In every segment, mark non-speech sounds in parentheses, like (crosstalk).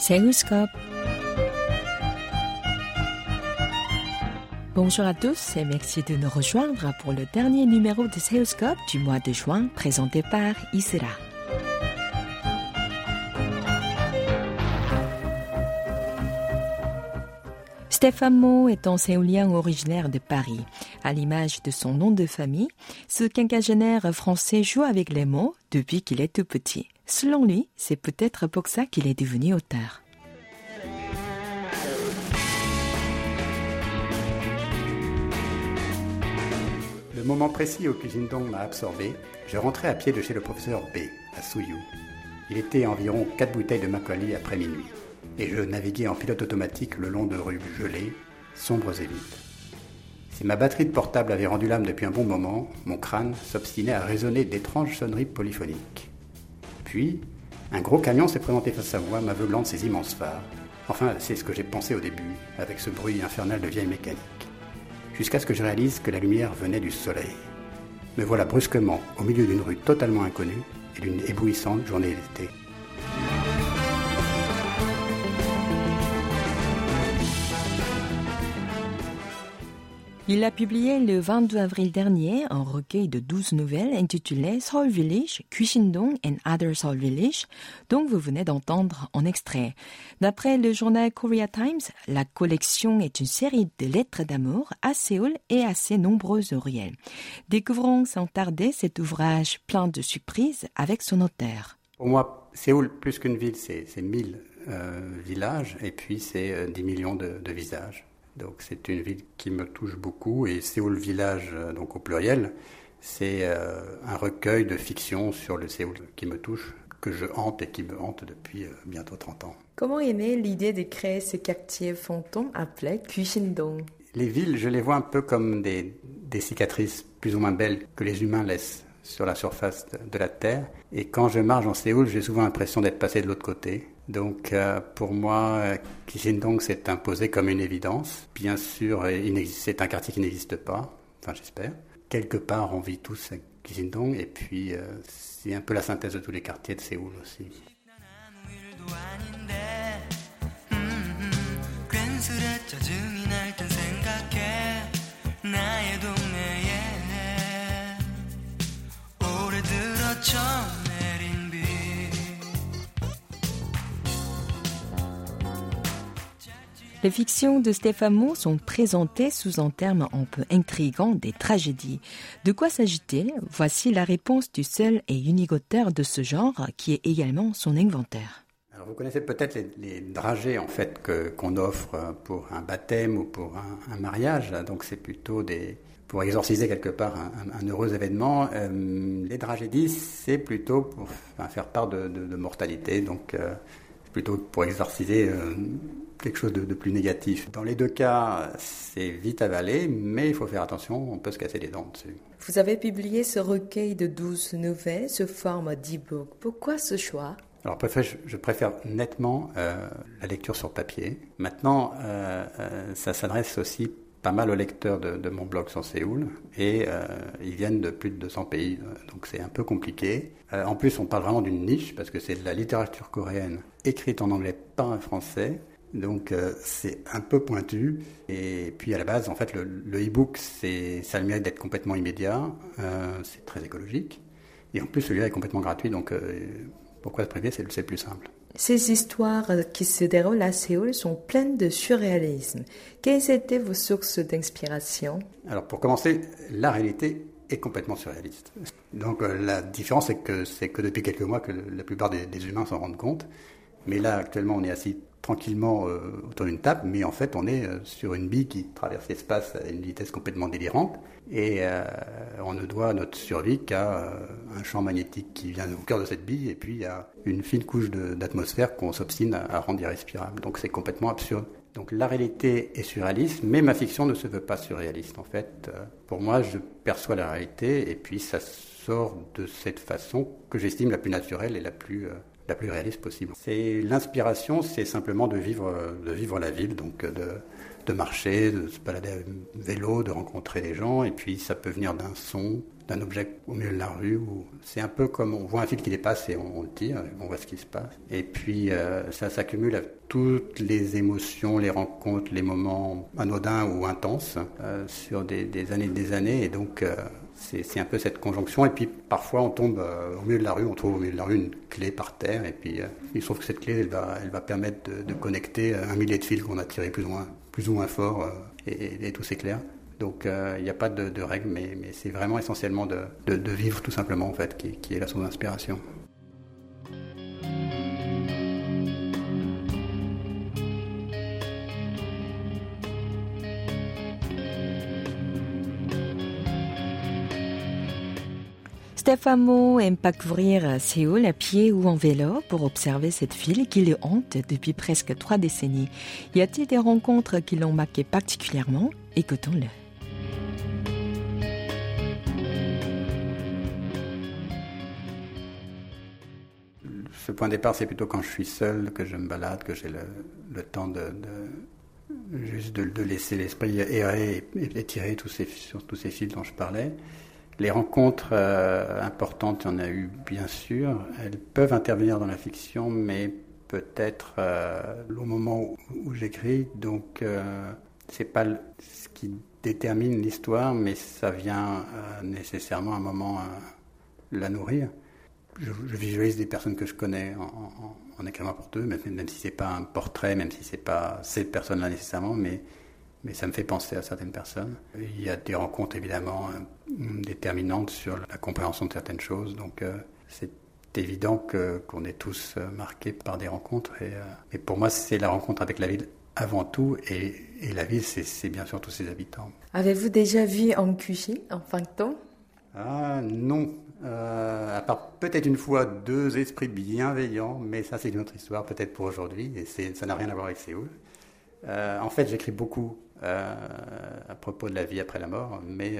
Séoulscope. Bonjour à tous et merci de nous rejoindre pour le dernier numéro de Séoulscope du mois de juin présenté par Isra. Stéphane Mo est un séoulien originaire de Paris. À l'image de son nom de famille, ce quinquagénaire français joue avec les mots depuis qu'il est tout petit. Selon lui, c'est peut-être pour ça qu'il est devenu auteur. Le moment précis où Dong m'a absorbé, je rentrais à pied de chez le professeur B, à Souyou. Il était environ 4 bouteilles de Macaulay après minuit, et je naviguais en pilote automatique le long de rues gelées, sombres et vides. Si ma batterie de portable avait rendu l'âme depuis un bon moment, mon crâne s'obstinait à résonner d'étranges sonneries polyphoniques. Puis, un gros camion s'est présenté face à moi, m'aveuglant de ses immenses phares. Enfin, c'est ce que j'ai pensé au début, avec ce bruit infernal de vieille mécanique. Jusqu'à ce que je réalise que la lumière venait du soleil. Me voilà brusquement au milieu d'une rue totalement inconnue et d'une éblouissante journée d'été. Il a publié le 22 avril dernier un recueil de 12 nouvelles intitulé Seoul Village, Kushindong and Other Seoul Village, dont vous venez d'entendre un extrait. D'après le journal Korea Times, la collection est une série de lettres d'amour à Séoul et à ses nombreux oreilles. Découvrons sans tarder cet ouvrage plein de surprises avec son auteur. Pour moi, Séoul, plus qu'une ville, c'est 1000 euh, villages et puis c'est euh, 10 millions de visages. Donc c'est une ville qui me touche beaucoup et Séoul Village, euh, donc au pluriel, c'est euh, un recueil de fiction sur le Séoul qui me touche, que je hante et qui me hante depuis euh, bientôt 30 ans. Comment est née l'idée de créer ce quartier fantôme appelé Kushindong Les villes, je les vois un peu comme des, des cicatrices plus ou moins belles que les humains laissent sur la surface de, de la Terre. Et quand je marche en Séoul, j'ai souvent l'impression d'être passé de l'autre côté. Donc euh, pour moi, Kishindong s'est imposé comme une évidence. Bien sûr, c'est un quartier qui n'existe pas, enfin j'espère. Quelque part, on vit tous à Kishindong et puis euh, c'est un peu la synthèse de tous les quartiers de Séoul aussi. Les fictions de Stéphane sont présentées sous un terme un peu intrigant des tragédies. De quoi s'agit-il? Voici la réponse du seul et unique auteur de ce genre, qui est également son inventeur. Alors vous connaissez peut-être les, dragées en fait qu'on offre pour un baptême ou pour un, mariage. Donc c'est plutôt pour exorciser quelque part un, heureux événement. Euh, les tragédies, c'est plutôt pour faire part de mortalité. Donc euh, plutôt pour exorciser euh, quelque chose de, de, plus négatif. Dans les deux cas, c'est vite avalé, mais il faut faire attention, on peut se casser les dents dessus. Vous avez publié ce recueil de 12 nouvelles sous forme d'e-book. Pourquoi ce choix? Alors, je préfère nettement euh, la lecture sur papier. Maintenant, euh, euh, ça s'adresse aussi pas mal aux lecteurs de, de mon blog sur Séoul et euh, ils viennent de plus de 200 pays, donc c'est un peu compliqué. Euh, en plus, on parle vraiment d'une niche parce que c'est de la littérature coréenne écrite en anglais par un français donc euh, c'est un peu pointu. Et puis à la base, en fait, le, le e-book, c'est, ça a le mérite d'être complètement immédiat. Euh, c'est très écologique. Et en plus, celui-là est complètement gratuit. Donc euh, pourquoi se priver? C'est, plus simple. Ces histoires qui se déroulent à Séoul sont pleines de surréalisme. Quelles étaient vos sources d'inspiration? Alors pour commencer, la réalité est complètement surréaliste. Donc la différence, c'est que, c'est que depuis quelques mois que la plupart des, des humains s'en rendent compte. Mais là, actuellement, on est assis tranquillement euh, autour d'une table, mais en fait, on est euh, sur une bille qui traverse l'espace à une vitesse complètement délirante, et euh, on ne doit notre survie qu'à un champ magnétique qui vient au cœur de cette bille, et puis à une fine couche d'atmosphère qu'on s'obstine à, à, rendre irrespirable. Donc c'est complètement absurde. Donc la réalité est surréaliste, mais ma fiction ne se veut pas surréaliste. En fait, pour moi, je perçois la réalité, et puis ça sort de cette façon que j'estime la plus naturelle et la plus la plus réaliste possible. C'est l'inspiration, c'est simplement de vivre, de vivre la ville, donc de, de marcher, de se balader à vélo, de rencontrer des gens, et puis ça peut venir d'un son, d'un objet au milieu de la rue. C'est un peu comme on voit un fil qui dépasse et on, le tire, on voit ce qui se passe. Et puis euh, ça s'accumule à toutes les émotions, les rencontres, les moments anodins ou intenses euh, sur des, années et des années. Et donc euh, c'est un peu cette conjonction. Et puis parfois on tombe au milieu de la rue, on trouve au milieu de la rue une clé par terre. Et puis il se trouve que cette clé, elle va, permettre de, connecter un millier de fils qu'on a tirés plus ou moins, plus ou moins fort et, tout s'éclaire. Donc euh, il n'y a pas de, de règles, mais, c'est vraiment essentiellement de, vivre tout simplement en fait qui, qui est la source d'inspiration. Stéphano aime parcourir Séoul à pied ou en vélo pour observer cette ville qui le hante depuis presque trois décennies. Y a-t-il des rencontres qui l'ont marqué particulièrement? Écoutons-le. le point de départ, c'est plutôt quand je suis seul, que je me balade, que j'ai le, temps de, juste de, laisser l'esprit errer et, tirer tous ces, sur tous ces fils dont je parlais. Les rencontres euh, importantes, il y en a eu bien sûr. Elles peuvent intervenir dans la fiction, mais peut-être euh, au moment où, j'écris. Donc, euh, c'est pas ce qui détermine l'histoire, mais ça vient nécessairement à un moment la nourrir je, visualise des personnes que je connais en, écrivant pour eux, même, même si c'est pas un portrait, même si c'est pas ces personnes-là nécessairement, mais, mais ça me fait penser à certaines personnes. Il y a des rencontres évidemment euh, déterminantes sur la compréhension de certaines choses, donc euh, c'est évident qu'on est tous euh, marqués par des rencontres. Et, et pour moi, c'est la rencontre avec la ville avant tout, et, et la ville, c'est, bien sûr tous ses habitants. Avez-vous déjà vu en QG, en fantôme? Ah non, euh, à part peut-être une fois deux esprits bienveillants, mais ça c'est une autre histoire peut-être pour aujourd'hui, et ça n'a rien à voir avec Séoul. Euh, en fait, j'écris beaucoup à propos de la vie après la mort, mais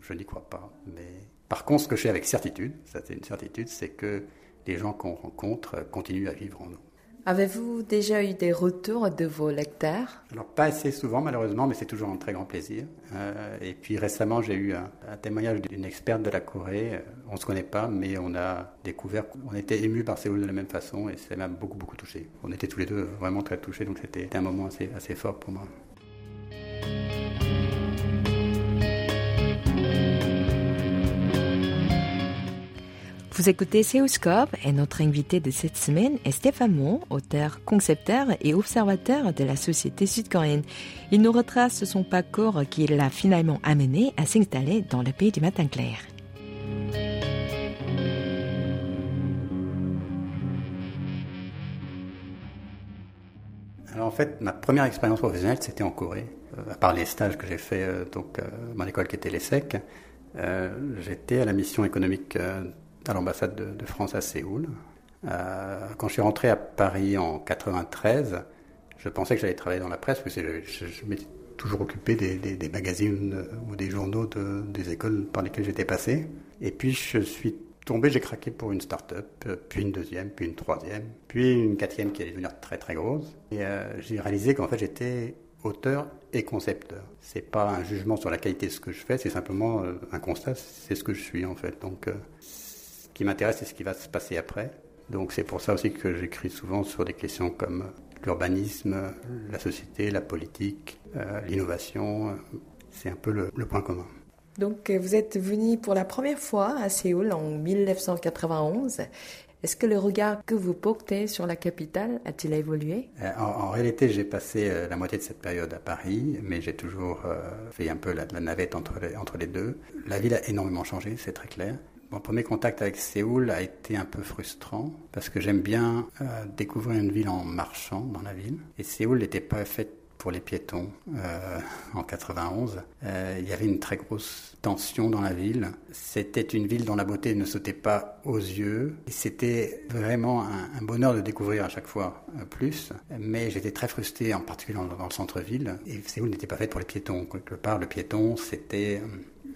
je n'y crois pas. Mais par contre, ce que je sais avec certitude, ça c'est une certitude, c'est que les gens qu'on rencontre continuent à vivre en nous. Avez-vous déjà eu des retours de vos lecteurs? Alors pas assez souvent malheureusement, mais c'est toujours un très grand plaisir. Euh, et puis récemment j'ai eu un, témoignage d'une experte de la Corée. Euh, on ne se connaît pas, mais on a découvert qu'on était ému par Séoul de la même façon et ça m'a beaucoup beaucoup touché. On était tous les deux vraiment très touchés, donc c'était un moment assez, assez fort pour moi. Vous écoutez Céoscope et notre invité de cette semaine est Stéphane Mon, auteur, concepteur et observateur de la société sud-coréenne. Il nous retrace son parcours qui l'a finalement amené à s'installer dans le pays du matin clair. Alors en fait, ma première expérience professionnelle, c'était en Corée. Euh, à part les stages que j'ai fait euh, donc euh, mon école qui était l'ESSEC, j'étais à la mission économique à l'ambassade de, France à Séoul. Euh, quand je suis rentré à Paris en 93, je pensais que j'allais travailler dans la presse, parce que je, m'étais toujours occupé des, magazines ou des journaux des écoles par lesquelles j'étais passé. Et puis je suis tombé, j'ai craqué pour une start-up, puis une deuxième, puis une troisième, puis une quatrième qui allait devenir très très grosse. Et euh, j'ai réalisé qu'en fait j'étais auteur et concepteur. C'est pas un jugement sur la qualité de ce que je fais, c'est simplement euh, un constat, c'est ce que je suis en fait. Donc qui m'intéresse, c'est ce qui va se passer après. Donc c'est pour ça aussi que j'écris souvent sur des questions comme l'urbanisme, la société, la politique, euh, l'innovation. C'est un peu le, point commun. Donc vous êtes venu pour la première fois à Séoul en 1991. Est-ce que le regard que vous portez sur la capitale a-t-il évolué? Euh, en, réalité, j'ai passé euh, la moitié de cette période à Paris, mais j'ai toujours fait un peu la, la navette entre les, entre les deux. La ville a énormément changé, c'est très clair. Mon premier contact avec Séoul a été un peu frustrant parce que j'aime bien euh, découvrir une ville en marchant dans la ville. Et Séoul n'était pas faite pour les piétons euh, en 91. Euh, il y avait une très grosse tension dans la ville. C'était une ville dont la beauté ne sautait pas aux yeux. C'était vraiment un, bonheur de découvrir à chaque fois plus. Mais j'étais très frustré, en particulier dans, dans le centre-ville. Et Séoul n'était pas faite pour les piétons. Quelque part, le piéton, c'était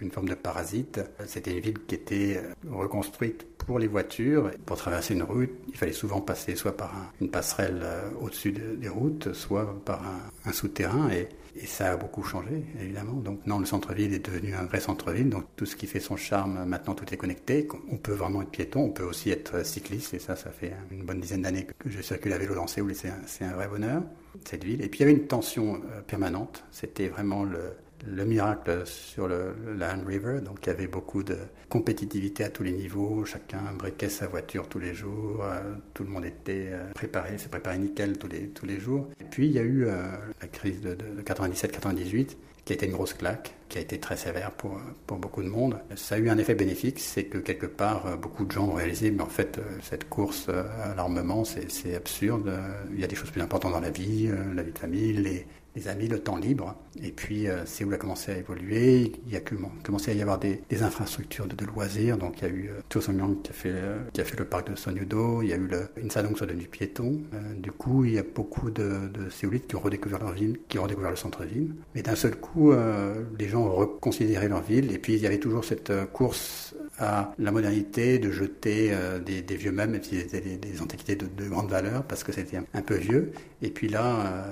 une forme de parasite. C'était une ville qui était reconstruite pour les voitures. Pour traverser une route, il fallait souvent passer soit par une passerelle euh, au-dessus des routes, soit par un, souterrain. Et, ça a beaucoup changé, évidemment. Donc non, le centre-ville est devenu un vrai centre-ville. Donc tout ce qui fait son charme, maintenant tout est connecté. On peut vraiment être piéton, on peut aussi être cycliste. Et ça, ça fait une bonne dizaine d'années que je circule à vélo dans Séoul et c'est un, vrai bonheur, cette ville. Et puis il y avait une tension euh, permanente. C'était vraiment le, le miracle sur le, la River. Donc il y avait beaucoup de compétitivité à tous les niveaux. Chacun briquait sa voiture tous les jours. Euh, tout le monde était euh, préparé, s'est préparé nickel tous les, tous les jours. Et puis il y a eu euh, la crise de 97-98 qui a été une grosse claque, qui a été très sévère pour, pour beaucoup de monde. Ça a eu un effet bénéfique, c'est que quelque part, beaucoup de gens ont réalisé, mais en fait, cette course à l'armement, c'est absurde. Il y a des choses plus importantes dans la vie, la vie de famille, les, les amis, le temps libre. Et puis euh, Séoul a commencé à évoluer. Il y a commencé à y avoir des, infrastructures de, loisirs. Donc il y a eu euh, qui a fait euh, qui a fait le parc de Sonyudo. Il y a eu le Insadong sur devenu piéton. Euh, du coup, il y a beaucoup de, de Séoulites qui ont redécouvert leur ville, qui ont redécouvert le centre-ville. Mais d'un seul coup, les gens ont reconsidéré leur ville. Et puis il y avait toujours cette course à la modernité de jeter des, vieux meubles, même si c'était des, antiquités de, grande valeur, parce que c'était un, peu vieux. Et puis là,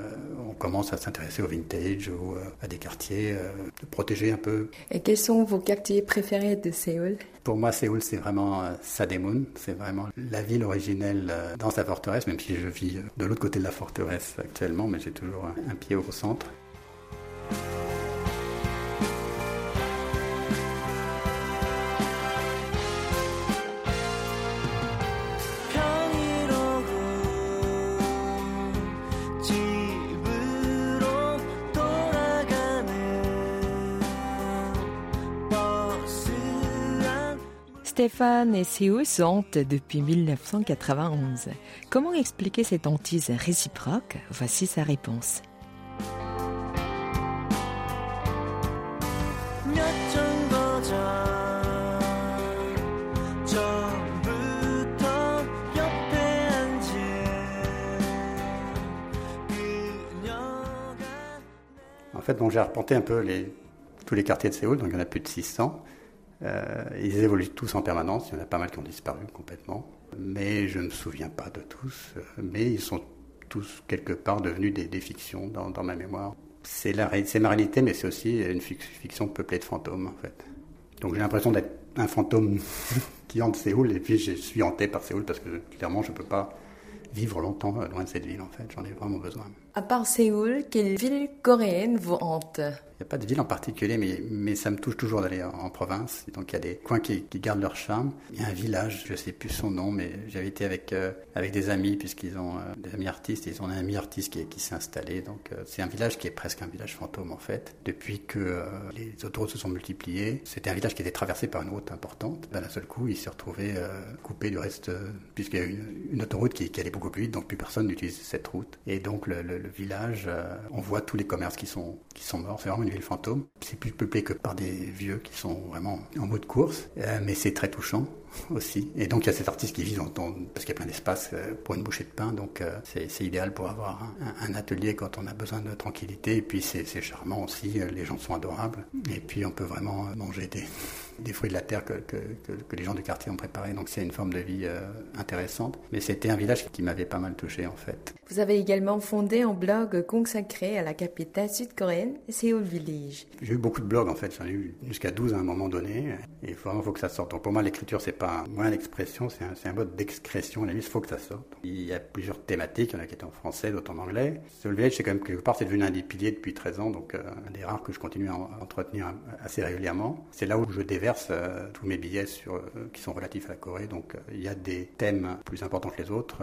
on commence à s'intéresser au vintage ou euh, à des quartiers, euh, de protéger un peu. Et quels sont vos quartiers préférés de Séoul? Pour moi, Séoul, c'est vraiment euh, Sademun. C'est vraiment la ville originelle dans sa forteresse, même si je vis de l'autre côté de la forteresse actuellement, mais j'ai toujours un pied au centre. Stéphane et se hantent depuis 1991. Comment expliquer cette hantise réciproque? Voici sa réponse. En fait, j'ai arpenté un peu tous les quartiers de Séoul, donc il y en a plus de 600. Euh, ils évoluent tous en permanence, il y en a pas mal qui ont disparu complètement, mais je ne me souviens pas de tous, euh, mais ils sont tous quelque part devenus des, fictions dans, ma mémoire. C'est ma réalité, mais c'est aussi une fiction peuplée de fantômes en fait. Donc j'ai l'impression d'être un fantôme (laughs) qui hante Séoul, et puis je suis hanté par Séoul parce que clairement je ne peux pas vivre longtemps loin de cette ville en fait, j'en ai vraiment besoin. À part Séoul, quelle ville coréenne vous hante? Il n'y a pas de ville en particulier, mais, mais ça me touche toujours d'aller en, province. Donc il y a des coins qui, gardent leur charme. Il y a un village, je ne sais plus son nom, mais j'avais été avec, euh, avec des amis, puisqu'ils ont euh, des amis artistes, ils ont un ami artiste qui, qui s'est installé. Donc euh, c'est un village qui est presque un village fantôme en fait. Depuis que les autoroutes se sont multipliées, c'était un village qui était traversé par une route importante. D'un seul coup, il s'est retrouvé coupé du reste, puisqu'il y a une, une autoroute qui, allait beaucoup plus vite, donc plus personne n'utilise cette route. Et donc le, village, on voit tous les commerces qui sont, qui sont morts. C'est vraiment ville fantôme. C'est plus peuplé que par des vieux qui sont vraiment en mode course, euh, mais c'est très touchant aussi. Et donc il y a cet artiste qui vit dans, parce qu'il y a plein d'espace euh, pour une bouchée de pain, donc euh, c'est idéal pour avoir un, atelier quand on a besoin de tranquillité. Et puis c'est charmant aussi, les gens sont adorables. Et puis on peut vraiment manger des, (laughs) des fruits de la terre que, que, que, les gens du quartier ont préparés. Donc c'est une forme de vie intéressante. Mais c'était un village qui m'avait pas mal touché en fait. Vous avez également fondé un blog consacré à la capitale sud-coréenne, Seoul Village. J'ai eu beaucoup de blogs en fait, j'en ai eu jusqu'à 12 à un moment donné. Et vraiment, il faut que ça sorte. Donc pour moi, l'écriture, c'est pas l'expression, c'est un, un, mode d'expression. La il faut que ça sorte. Il y a plusieurs thématiques, il y en a qui étaient en français, d'autres en anglais. Seoul Village, c'est quand même quelque part, c'est devenu un des piliers depuis 13 ans, donc euh, un des rares que je continue à entretenir assez régulièrement. C'est là où je déverse euh, tous mes billets euh, qui sont relatifs à la Corée. Donc il y a des thèmes plus importants que les autres.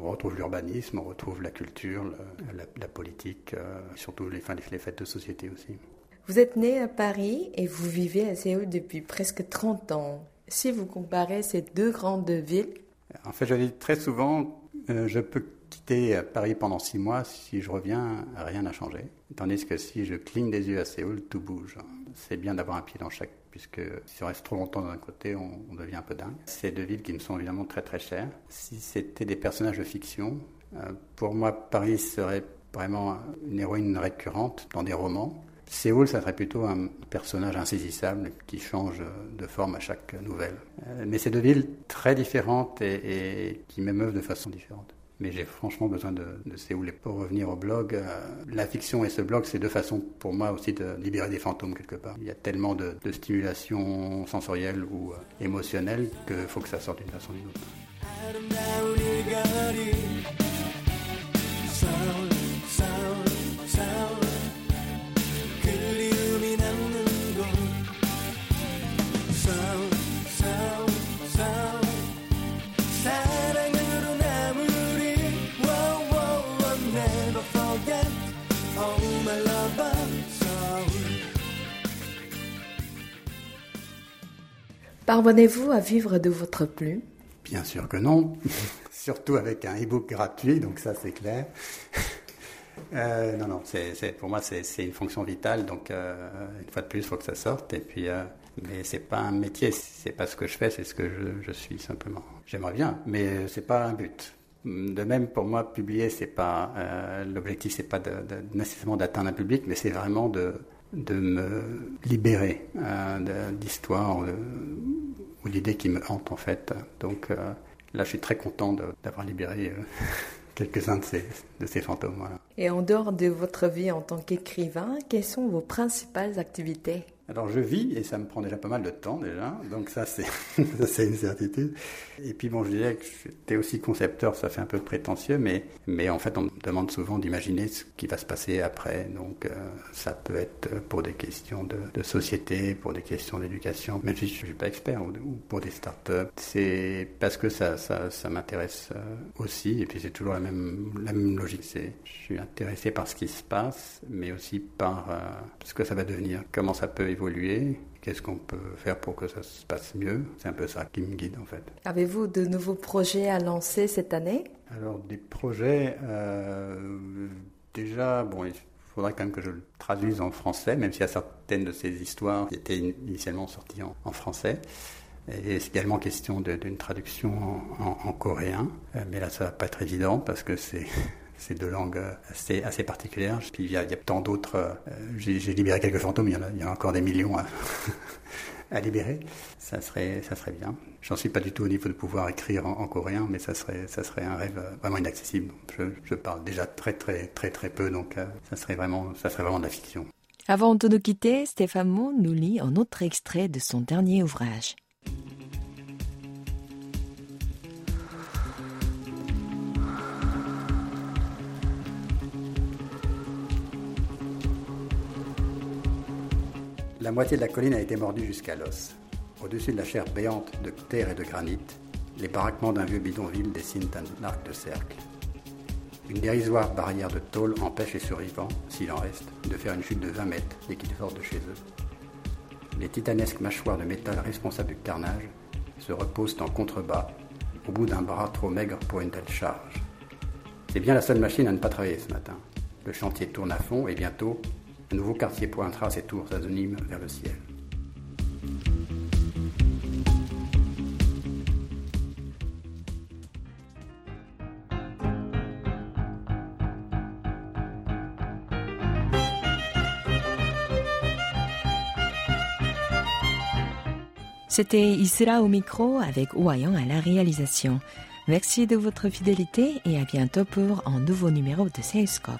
on retrouve l'urbanisme, on retrouve la culture, la, politique, euh, surtout les, les fêtes de société aussi. Vous êtes né à Paris et vous vivez à Séoul depuis presque 30 ans. Si vous comparez ces deux grandes villes En fait, je dis très souvent, euh, je peux quitter Paris pendant six mois, si je reviens, rien n'a changé. Tandis que si je cligne des yeux à Séoul, tout bouge. C'est bien d'avoir un pied dans chaque, puisque si on reste trop longtemps d'un côté, on, devient un peu dingue. C'est deux villes qui me sont évidemment très très chères. Si c'était des personnages de fiction, euh, pour moi, Paris serait vraiment une héroïne récurrente dans des romans. Séoul, ça serait plutôt un personnage insaisissable qui change de forme à chaque nouvelle. Euh, mais c'est deux villes très différentes et, qui m'émeuvent de façon différente. Mais j'ai franchement besoin de, Séoul. Et pour revenir au blog, euh, la fiction et ce blog, c'est deux façons pour moi aussi de libérer des fantômes quelque part. Il y a tellement de, stimulation sensorielle ou euh, émotionnelle qu'il faut que ça sorte d'une façon ou d'une autre. Parvenez-vous à vivre de votre plume Bien sûr que non, (laughs) surtout avec un e-book gratuit, donc ça c'est clair. (laughs) Euh, non, non, pour moi c'est, une fonction vitale, donc euh, une fois de plus il faut que ça sorte. Et puis, euh, mais c'est pas un métier, c'est pas ce que je fais, c'est ce que je, suis simplement. J'aimerais bien, mais c'est pas un but. De même, pour moi, publier, c'est pas l'objectif, c'est pas nécessairement d'atteindre un public, mais c'est vraiment de, de me libérer d'histoires ou d'idées qui me hantent en fait. Donc là, je suis très content d'avoir libéré (laughs) quelques-uns de ces, de ces fantômes. Et en dehors de votre vie en tant qu'écrivain, quelles sont vos principales activités? Alors je vis et ça me prend déjà pas mal de temps déjà, donc (laughs) ça c'est une certitude. Et puis bon, je disais que j'étais aussi concepteur, ça fait un peu prétentieux, mais mais en fait on me demande souvent d'imaginer ce qui va se passer après, donc euh, ça peut être pour des questions de, société, pour des questions d'éducation, même si je suis pas expert ou, pour des startups, c'est parce que ça ça, m'intéresse euh, aussi. Et puis c'est toujours la même la même logique, je suis intéressé par ce qui se passe, mais aussi par euh, ce que ça va devenir, comment ça peut évoluer, qu'est-ce qu'on peut faire pour que ça se passe mieux? C'est un peu ça qui me guide en fait. Avez-vous de nouveaux projets à lancer cette année? Alors des projets, euh, déjà, bon, il faudrait quand même que je le traduise en français, même s'il y a certaines de ces histoires qui étaient initialement sorties en, français. Et c'est également question d'une traduction en, coréen, euh, mais là ça va pas être évident parce que c'est c'est deux langues assez, particulières. Puis il y a, tant d'autres. Euh, j'ai libéré quelques fantômes, il y, en a, il y a encore des millions (laughs) à, libérer. Ça serait, ça serait bien. J'en suis pas du tout au niveau de pouvoir écrire en, coréen, mais ça serait, ça serait un rêve vraiment inaccessible. Je, parle déjà très, très, très, très peu, donc euh, ça serait vraiment, ça serait vraiment de la fiction. Avant de nous quitter, Stéphane Mo nous lit un autre extrait de son dernier ouvrage. La moitié de la colline a été mordue jusqu'à l'os. Au-dessus de la chair béante de terre et de granit, les baraquements d'un vieux bidonville dessinent un arc de cercle. Une dérisoire barrière de tôle empêche les survivants, s'il en reste, de faire une chute de 20 mètres dès qu'ils sortent de chez eux. Les titanesques mâchoires de métal responsables du carnage se reposent en contrebas, au bout d'un bras trop maigre pour une telle charge. C'est bien la seule machine à ne pas travailler ce matin. Le chantier tourne à fond et bientôt, un nouveau quartier pointera ses tours anonymes vers le ciel. C'était Isra au micro avec Ouayan à la réalisation. Merci de votre fidélité et à bientôt pour un nouveau numéro de Salescope.